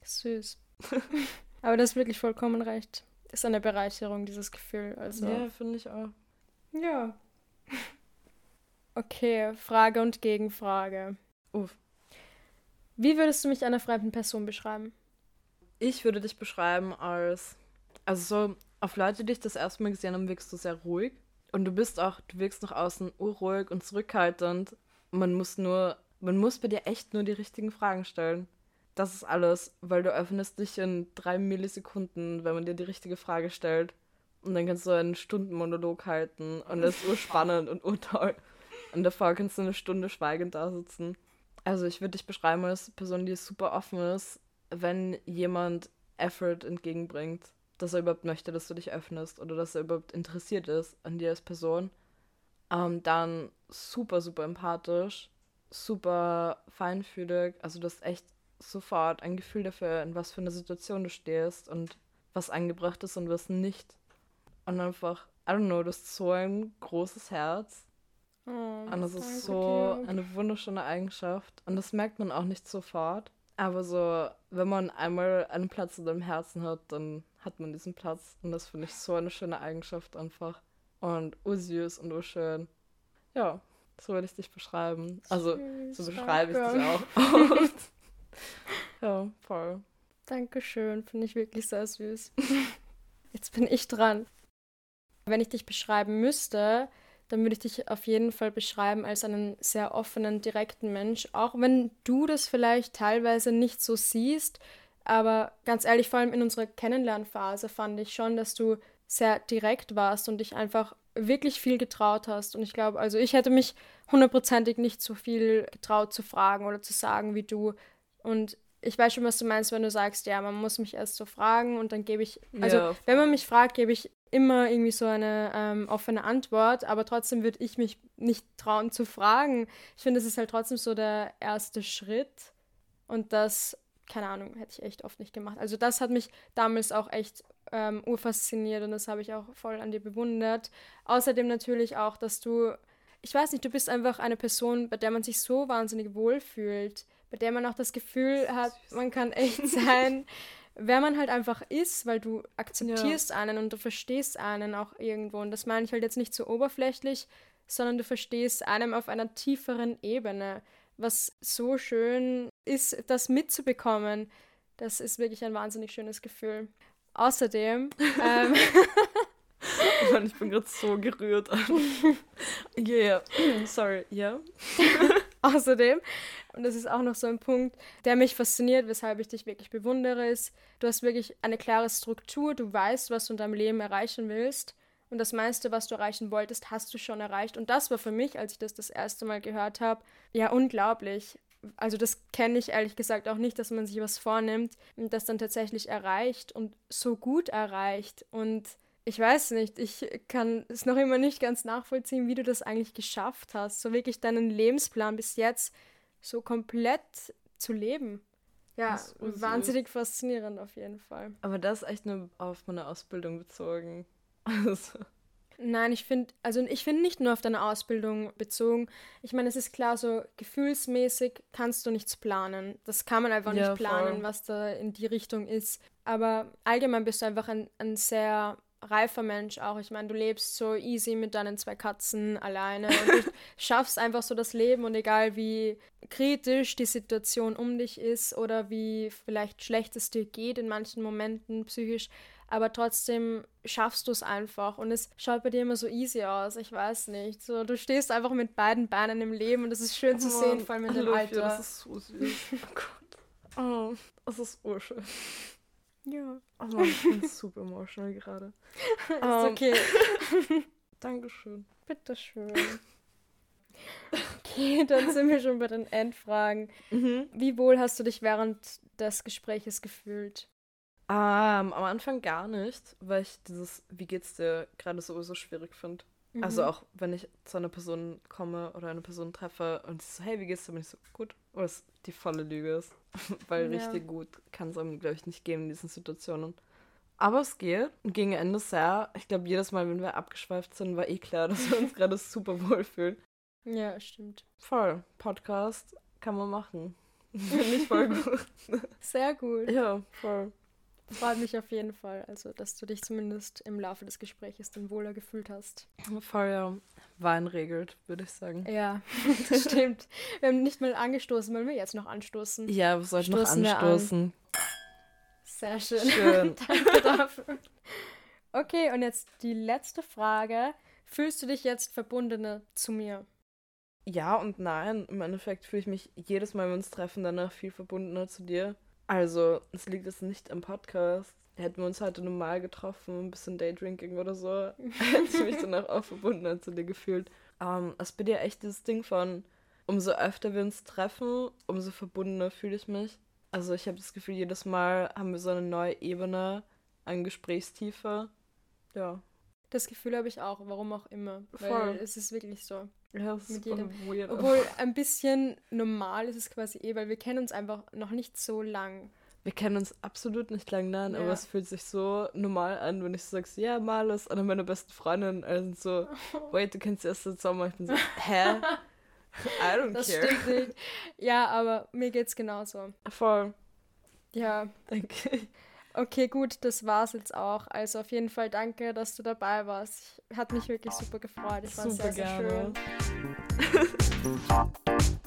Süß. Aber das ist wirklich vollkommen recht. Ist eine Bereicherung, dieses Gefühl. Also. Ja, finde ich auch. Ja. Okay, Frage und Gegenfrage. Uff. Wie würdest du mich einer fremden Person beschreiben? Ich würde dich beschreiben als. Also so, auf Leute, die dich das erste Mal gesehen haben, wirkst du sehr ruhig. Und du bist auch, du wirkst nach außen urruhig und zurückhaltend. Man muss nur, man muss bei dir echt nur die richtigen Fragen stellen. Das ist alles, weil du öffnest dich in drei Millisekunden, wenn man dir die richtige Frage stellt. Und dann kannst du einen Stundenmonolog halten und das ist urspannend und urtoll. Und davor kannst du eine Stunde schweigend da sitzen. Also ich würde dich beschreiben als Person, die super offen ist, wenn jemand Effort entgegenbringt dass er überhaupt möchte, dass du dich öffnest oder dass er überhaupt interessiert ist an dir als Person. Ähm, dann super, super empathisch, super feinfühlig. Also du hast echt sofort ein Gefühl dafür, in was für eine Situation du stehst und was angebracht ist und was nicht. Und einfach, I don't know, du hast so ein großes Herz. Oh, und das ist so dir. eine wunderschöne Eigenschaft. Und das merkt man auch nicht sofort. Aber so, wenn man einmal einen Platz in deinem Herzen hat, dann hat man diesen Platz. Und das finde ich so eine schöne Eigenschaft einfach. Und ursüß und urschön. Ja, so würde ich dich beschreiben. Also, Süß, so beschreibe ich dich auch oft. ja, voll. Dankeschön, finde ich wirklich sehr süß. Jetzt bin ich dran. Wenn ich dich beschreiben müsste, dann würde ich dich auf jeden Fall beschreiben als einen sehr offenen, direkten Mensch. Auch wenn du das vielleicht teilweise nicht so siehst, aber ganz ehrlich, vor allem in unserer Kennenlernphase fand ich schon, dass du sehr direkt warst und dich einfach wirklich viel getraut hast. Und ich glaube, also ich hätte mich hundertprozentig nicht so viel getraut zu fragen oder zu sagen wie du. Und ich weiß schon, was du meinst, wenn du sagst, ja, man muss mich erst so fragen und dann gebe ich, also ja, wenn man mich fragt, gebe ich immer irgendwie so eine ähm, offene Antwort, aber trotzdem würde ich mich nicht trauen zu fragen. Ich finde, das ist halt trotzdem so der erste Schritt und das keine Ahnung, hätte ich echt oft nicht gemacht. Also das hat mich damals auch echt ähm, urfasziniert und das habe ich auch voll an dir bewundert. Außerdem natürlich auch, dass du, ich weiß nicht, du bist einfach eine Person, bei der man sich so wahnsinnig wohlfühlt, bei der man auch das Gefühl hat, man kann echt sein, wer man halt einfach ist, weil du akzeptierst ja. einen und du verstehst einen auch irgendwo. Und das meine ich halt jetzt nicht so oberflächlich, sondern du verstehst einem auf einer tieferen Ebene was so schön ist, das mitzubekommen. Das ist wirklich ein wahnsinnig schönes Gefühl. Außerdem. ähm, ich bin gerade so gerührt. yeah, sorry, ja. Yeah. Außerdem, und das ist auch noch so ein Punkt, der mich fasziniert, weshalb ich dich wirklich bewundere, ist, du hast wirklich eine klare Struktur, du weißt, was du in deinem Leben erreichen willst und das meiste, was du erreichen wolltest, hast du schon erreicht. Und das war für mich, als ich das das erste Mal gehört habe, ja unglaublich. Also das kenne ich ehrlich gesagt auch nicht, dass man sich was vornimmt und das dann tatsächlich erreicht und so gut erreicht. Und ich weiß nicht, ich kann es noch immer nicht ganz nachvollziehen, wie du das eigentlich geschafft hast, so wirklich deinen Lebensplan bis jetzt so komplett zu leben. Ja, wahnsinnig faszinierend auf jeden Fall. Aber das ist echt nur auf meine Ausbildung bezogen. Also. Nein, ich finde, also ich finde nicht nur auf deine Ausbildung bezogen. Ich meine, es ist klar, so gefühlsmäßig kannst du nichts planen. Das kann man einfach ja, nicht planen, voll. was da in die Richtung ist. Aber allgemein bist du einfach ein, ein sehr reifer Mensch auch. Ich meine, du lebst so easy mit deinen zwei Katzen alleine und du schaffst einfach so das Leben und egal wie kritisch die Situation um dich ist oder wie vielleicht schlecht es dir geht in manchen Momenten psychisch, aber trotzdem schaffst du es einfach und es schaut bei dir immer so easy aus. Ich weiß nicht. So, du stehst einfach mit beiden Beinen im Leben und das ist schön oh, zu sehen, vor allem in dem Alter. Das ist so süß. Oh Gott. Oh, das ist urschön. Ja. Oh ich bin super emotional gerade. ist um, ähm, okay. Dankeschön. Bitteschön. Okay, dann sind wir schon bei den Endfragen. Mhm. Wie wohl hast du dich während des Gespräches gefühlt? Ähm, am Anfang gar nicht, weil ich dieses Wie geht's dir gerade sowieso schwierig finde. Also Mhm. auch wenn ich zu einer Person komme oder eine Person treffe und sie so, hey, wie geht's dir? Bin ich so, gut. Oder es die volle Lüge ist. weil Ja. richtig gut kann es einem, glaube ich, nicht gehen in diesen Situationen. Aber es geht. Und gegen Ende sehr. Ich glaube, jedes Mal, wenn wir abgeschweift sind, war eh klar, dass wir uns gerade super wohl fühlen. Ja, stimmt. Voll. Podcast kann man machen. Finde ich voll gut. Sehr gut. ja, voll. Freut mich auf jeden Fall, also dass du dich zumindest im Laufe des Gesprächs dann wohler gefühlt hast. Voll, ja. Wein regelt, würde ich sagen. Ja, das stimmt. Wir haben nicht mal angestoßen, wollen wir jetzt noch anstoßen? Ja, wir sollten noch Stoßen an. anstoßen. Sehr schön. Schön. Danke dafür. Okay, und jetzt die letzte Frage. Fühlst du dich jetzt verbundener zu mir? Ja und nein. Im Endeffekt fühle ich mich jedes Mal, wenn wir uns treffen, danach viel verbundener zu dir. Also, es liegt jetzt nicht am Podcast. Hätten wir uns heute normal getroffen, ein bisschen Daydrinking oder so, hätte ich mich danach auch verbundener zu dir gefühlt. Ähm, es bin ja echt dieses Ding von, umso öfter wir uns treffen, umso verbundener fühle ich mich. Also ich habe das Gefühl, jedes Mal haben wir so eine neue Ebene an Gesprächstiefe. Ja. Das Gefühl habe ich auch, warum auch immer. Weil Voll. es ist wirklich so. Ja, das Mit jedem- weird. Obwohl ein bisschen normal ist es quasi eh, weil wir kennen uns einfach noch nicht so lang. Wir kennen uns absolut nicht lang, nein, aber Ja. es fühlt sich so normal an, wenn ich so sage, ja, Malus, eine meiner besten Freundinnen, sind so, wait, du kennst sie erst seit Sommer. Ich bin so, hä? I don't Das care. stimmt nicht. Ja, aber mir geht's genauso. Voll, Ja, denke ich. Okay, gut, das war's jetzt auch. Also auf jeden Fall danke, dass du dabei warst. Hat mich wirklich super gefreut. Ich Super sehr, sehr gerne. schön.